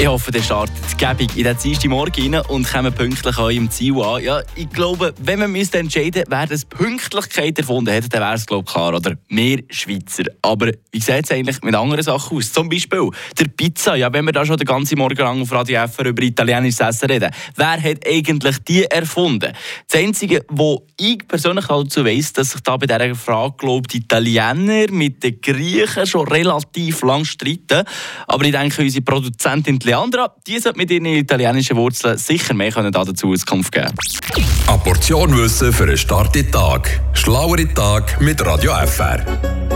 Ich hoffe, der startet gäbig in den Dienstag Morgen rein und kommen pünktlich an im Ziel an. Ja, ich glaube, wenn man müsste entscheiden wer das Pünktlichkeit erfunden hat, dann wäre es glaube klar, oder? Wir Schweizer. Aber wie sieht es eigentlich mit anderen Sachen aus? Zum Beispiel der Pizza. Ja, wenn wir da schon den ganzen Morgen lang auf Radio FR über italienisches Essen reden, wer hat eigentlich die erfunden? Das Einzige, wo ich persönlich dazu weiss, dass sich da bei dieser Frage, glaube die Italiener mit den Griechen schon relativ lang streiten. Aber ich denke, unsere Produzentin Leandra, die sollte mit ihren italienischen Wurzeln sicher mehr können dazu Auskunft geben Eine Portion Wissen für einen starken Tag. Schlauere Tag mit Radio FR.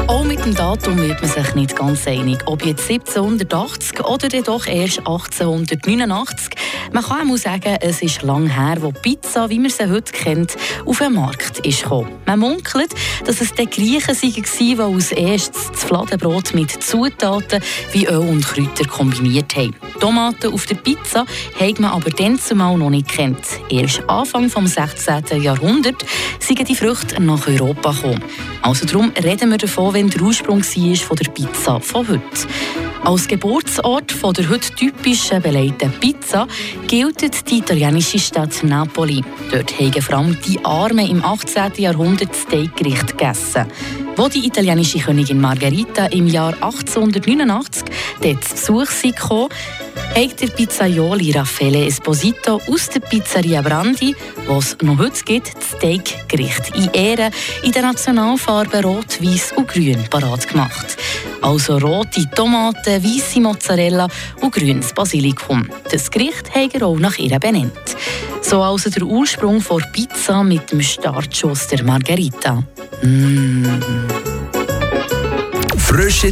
Auch mit dem Datum wird man sich nicht ganz einig, ob jetzt 1780 oder doch erst 1889. Man kann auch sagen, es ist lang her, wo Pizza, wie man sie heute kennt, auf den Markt ist gekommen. Man munkelt, dass es die Griechen waren, die als erstes das Fladenbrot mit Zutaten wie Öl und Kräuter kombiniert haben. Tomaten auf der Pizza hat man aber dann zumal noch nicht kennt. Erst Anfang des 16. Jahrhunderts sind die Früchte nach Europa gekommen. Also darum reden wir davon, wenn der Ursprung war von der Pizza von heute. Als Geburtsort von der heute typischen belegten Pizza gilt die italienische Stadt Napoli. Dort haben vor allem die Armen im 18. Jahrhundert Steakgericht gegessen. Wo die italienische Königin Margherita im Jahr 1889 dort zu Besuch kam, hat der Pizzaioli Raffaele Esposito aus der Pizzeria Brandi, was noch heute gibt, das Steakgericht in Ehre in der Nationalfarben Rot, Weiß und Grün parat gemacht. Also rote Tomaten, weiße Mozzarella und grünes Basilikum. Das Gericht hat er auch nach ihr benannt. So also der Ursprung von Pizza mit dem Startschuss der Margherita. Mmh. Frische